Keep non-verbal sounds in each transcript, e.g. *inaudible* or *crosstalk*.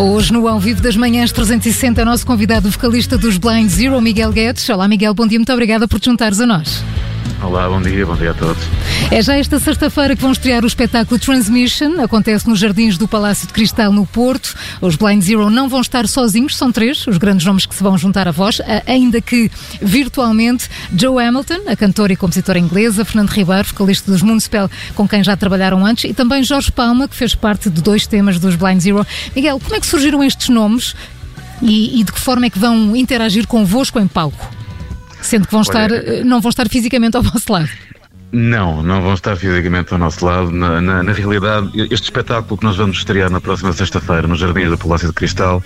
Hoje, no Ao Vivo das Manhãs 360, nosso convidado, o vocalista dos Blind Zero, Miguel Guedes. Olá, Miguel, bom dia, muito obrigada por te juntares a nós. Olá, bom dia, bom dia a todos. É já esta sexta-feira que vão estrear o espetáculo Transmission. Acontece nos Jardins do Palácio de Cristal, no Porto. Os Blind Zero não vão estar sozinhos, são três os grandes nomes que se vão juntar a vós, ainda que virtualmente Joe Hamilton, a cantora e compositora inglesa, Fernando Ribeiro, vocalista dos Moonspell, com quem já trabalharam antes, e também Jorge Palma, que fez parte de dois temas dos Blind Zero. Miguel, como é que surgiram estes nomes e, e de que forma é que vão interagir convosco em palco? Sendo que vão estar, Olha, não vão estar fisicamente ao vosso lado. Não, não vão estar fisicamente ao nosso lado. Na, na, na realidade, este espetáculo que nós vamos estrear na próxima sexta-feira no Jardim do Palácio de Cristal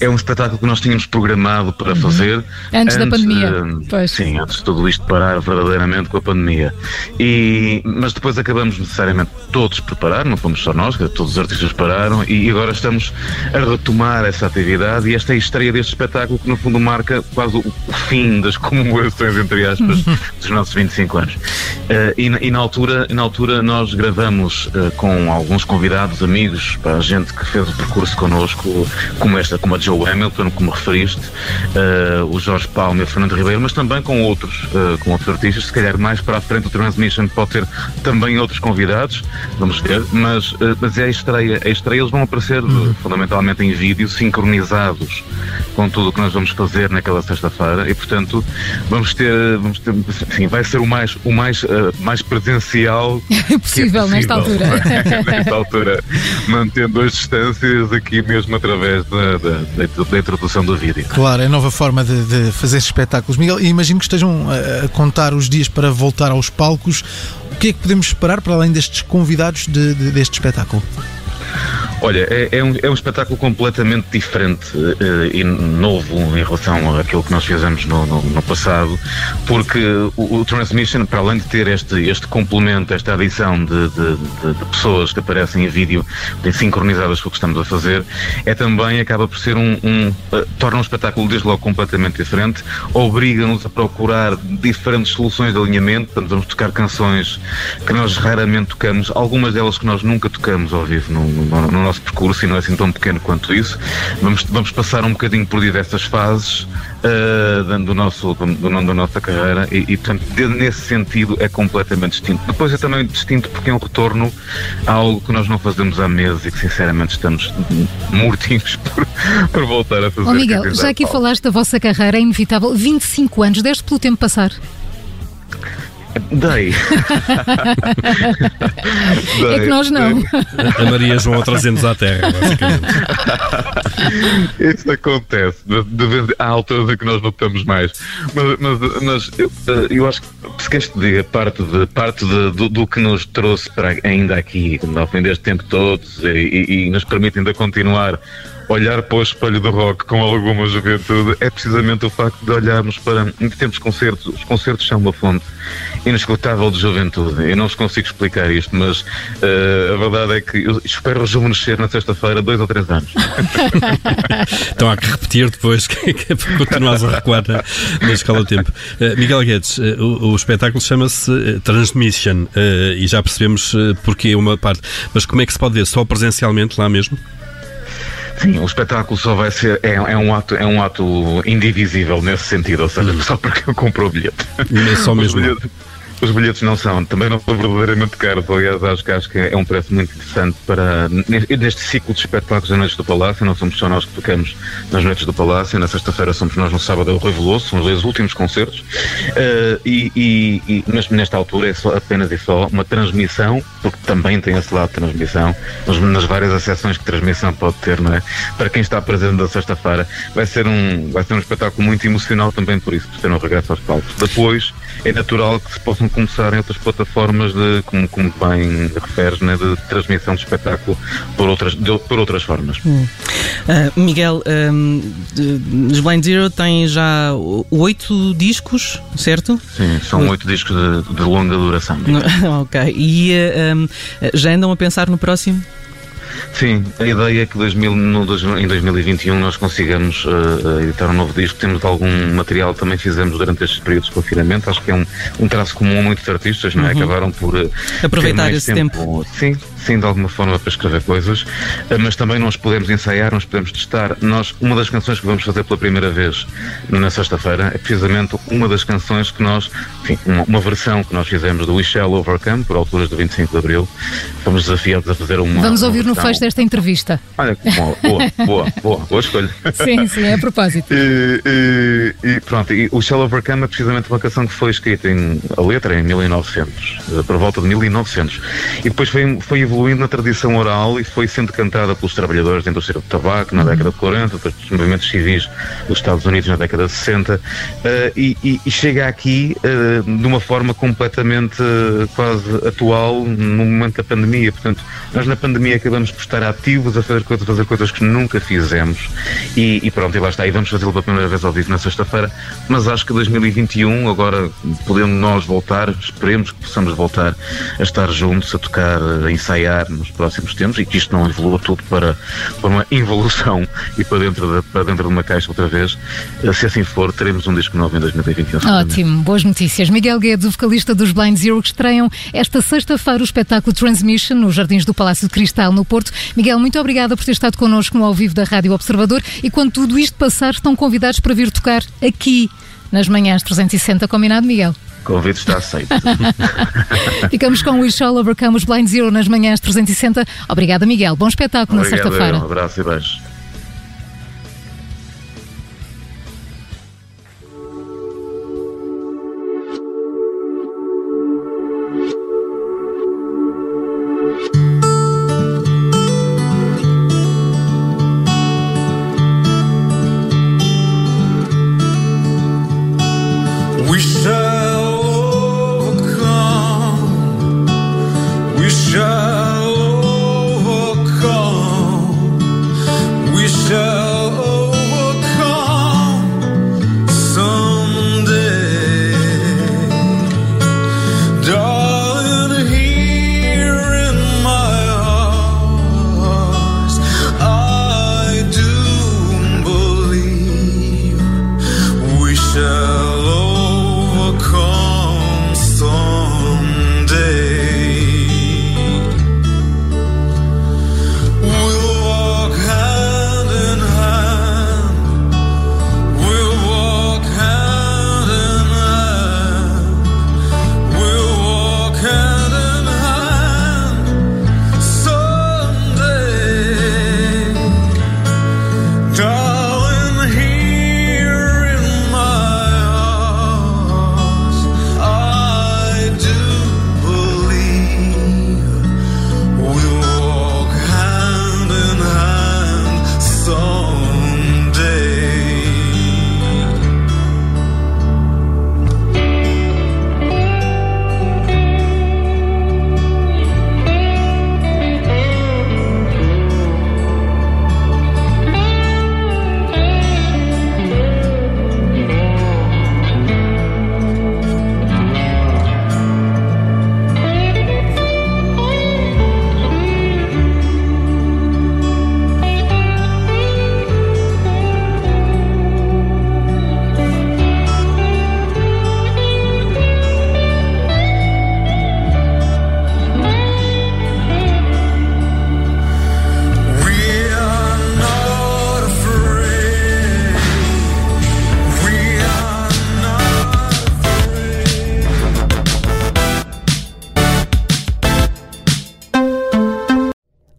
é um espetáculo que nós tínhamos programado para fazer Antes da pandemia, eh, pois. Sim, antes de tudo isto parar verdadeiramente com a pandemia. E, mas depois acabamos necessariamente todos preparar, não fomos só nós, todos os artistas pararam e agora estamos a retomar essa atividade e esta é a estreia deste espetáculo que no fundo marca quase o, o fim das *laughs* comemorações, entre aspas, *laughs* dos nossos 25 anos. Eh, e, na- e na altura, na altura nós gravamos eh, com alguns convidados, amigos, para a gente que fez o percurso connosco, como esta, como a Joe Hamilton, como referiste, eh, o Jorge Palma e o Fernando Ribeiro, mas também com outros, com outros artistas. Se calhar mais para a frente o Transmission pode ter também outros convidados, vamos ver, mas, mas é a estreia. A estreia eles vão aparecer eh, fundamentalmente em vídeo, sincronizados com tudo o que nós vamos fazer naquela sexta-feira e portanto vamos ter, vamos ter enfim, vai ser o mais, o mais, mais presencial *laughs* que é possível nesta altura. *laughs* nesta altura, mantendo as distâncias aqui mesmo através da, da, da- da introdução do vídeo. Claro, é a nova forma de, de fazer espetáculos. Miguel, e imagino que estejam a, a contar os dias para voltar aos palcos. O que é que podemos esperar para além destes convidados de- de- deste espetáculo? Olha, é, é um, é um espetáculo completamente diferente eh, e novo em relação àquilo que nós fizemos no, no- no passado, porque o, o Transmission, para além de ter este, este complemento, esta adição de, de- de- de pessoas que aparecem em vídeo bem sincronizadas com o que estamos a fazer, é também, acaba por ser um. um eh, torna um espetáculo desde logo completamente diferente, obriga-nos a procurar diferentes soluções de alinhamento, portanto, vamos tocar canções que nós raramente tocamos, algumas delas que nós nunca tocamos ao vivo no, no- no nosso percurso e não é assim tão pequeno quanto isso. Vamos, vamos passar um bocadinho por diversas fases ah, da- do nosso, do, do- da nossa carreira e, e, portanto, nesse sentido é completamente distinto. Depois é também distinto porque é um retorno a algo que nós não fazemos há meses e que sinceramente estamos mortinhos *laughs* por, por voltar a fazer. Ó Miguel, já aqui falaste da vossa carreira, é inevitável. 25 anos, deste pelo tempo passar. Dei. *laughs* É que nós não. A Maria João trazendo-nos à Terra, basicamente. Isso acontece. De, de vez, há alturas em que nós lutamos mais. Mas, mas, mas eu, eh, eu acho que, se queres te diga, parte, de, parte de, do, do que nos trouxe para ainda aqui, ao fim deste tempo todos, e, e- e nos permite ainda continuar a olhar para o espelho do rock com alguma juventude, é precisamente o facto de olharmos para. Em tempos concertos, os concertos são uma fonte inesgotável de juventude. Eu não vos consigo explicar isto, mas eh, a verdade é que eu espero rejuvenescer na sexta-feira dois ou três anos. *laughs* Então há que repetir depois que, que é a recuar na, na escala do tempo. Eh, Miguel Guedes, eh, o, o espetáculo chama-se Transmission e já percebemos uh, porque uma parte. Mas como é que se pode ver? Só presencialmente lá mesmo? Sim, o espetáculo só vai ser. É, é um, ato, é um ato indivisível nesse sentido, ou seja, só porque eu compro o bilhete. É só Os mesmo. Os bilhetes não são, também não são verdadeiramente caros. Aliás, acho que, acho que é um preço muito interessante para. Neste, ciclo de espetáculos da Noites do Palácio, não somos só nós que tocamos nas Noites do Palácio, na sexta-feira somos nós no sábado, é o Rui Veloso, são os últimos concertos. Eh, e, e, e- mas nesta altura é só, apenas e só uma transmissão, porque também tem esse lado de transmissão, nas, nas várias acessões que transmissão pode ter, não é? Para quem está presente na sexta-feira, vai ser um vai ser um espetáculo muito emocional também por isso, por ser um regresso aos palcos. Depois, é natural que se possam começar em outras plataformas de, como, como bem referes, né, de transmissão de espetáculo por outras, de, por outras formas. Hum. Uh, Miguel, um, os Blind Zero têm já oito discos, certo? Sim, são oito discos de, de longa duração. *laughs* ok. E uh, um, já andam a pensar no próximo? Sim, a ideia é que 2000, no, em 2021 nós consigamos uh, editar um novo disco. Temos algum material que também fizemos durante estes períodos de confinamento. Acho que é um, um traço comum a muitos artistas, não é? Uhum. Acabaram por uh, aproveitar esse tempo. tempo. Sim, sim, de alguma forma para escrever coisas, uh, mas também nós podemos ensaiar, nós podemos testar. Nós, uma das canções que vamos fazer pela primeira vez na sexta-feira é precisamente uma das canções que nós, enfim, uma, uma, versão que nós fizemos do We Shall Overcome, por alturas do 25 de Abril. Fomos desafiados a fazer uma. Vamos ouvir uma no fecho desta entrevista. Olha, boa, boa, boa, boa, boa escolha. Sim, sim, é a propósito. E, e, e pronto, e o Shall Overcome é precisamente uma canção que foi escrita em a letra em 1900, eh, por volta de 1900. E depois foi, foi evoluindo na tradição oral e foi sendo cantada pelos trabalhadores da indústria do tabaco na década de 40, depois dos movimentos civis dos Estados Unidos na década de 60, uh, e, e, e, chega aqui uh, de uma forma completamente uh, quase atual no momento da pandemia. Portanto, nós na pandemia acabamos por estar ativos a fazer coisas, fazer coisas que nunca fizemos e, e pronto, e lá está. E vamos fazê-lo pela primeira vez ao vivo na sexta-feira, mas acho que 2021, agora podemos nós voltar, esperemos que possamos voltar a estar juntos, a tocar, a ensaiar nos próximos tempos e que isto não evolua tudo para, para uma involução e para dentro, de, para dentro de uma caixa outra vez. Se assim for, teremos um disco novo em 2021. Ótimo, boas notícias. Miguel Guedes, o vocalista dos Blind Zero, que estreiam esta sexta-feira o espetáculo Transmission nos Jardins do Palácio de Cristal, no Porto. Miguel, muito obrigada por ter estado connosco no ao vivo da Rádio Observador e quando tudo isto passar, estão convidados para vir tocar aqui nas manhãs 360, combinado, Miguel? O convite está aceito. *laughs* Ficamos com o We Shall Overcome os Blind Zero nas manhãs 360. Obrigada, Miguel. Bom espetáculo Obrigado, na sexta-feira. Um abraço e beijo.